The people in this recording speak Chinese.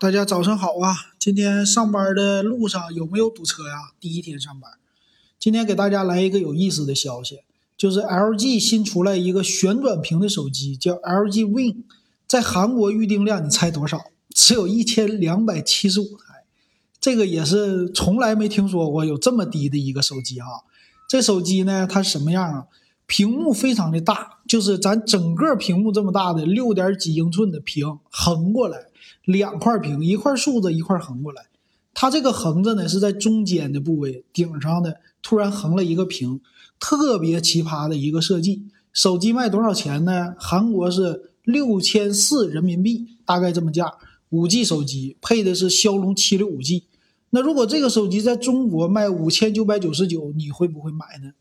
大家早上好啊！今天上班的路上有没有堵车呀？第一天上班，今天给大家来一个有意思的消息，就是 LG 新出来一个旋转屏的手机，叫 LG Win，在韩国预订量你猜多少？只有一千两百七十五台，这个也是从来没听说过有这么低的一个手机啊！这手机呢，它什么样啊？屏幕非常的大，就是咱整个屏幕这么大的六点几英寸的屏，横过来两块屏，一块竖着，一块横过来。它这个横着呢是在中间的部位顶上的，突然横了一个屏，特别奇葩的一个设计。手机卖多少钱呢？韩国是六千四人民币，大概这么价。五 G 手机配的是骁龙七六五 G。那如果这个手机在中国卖五千九百九十九，你会不会买呢？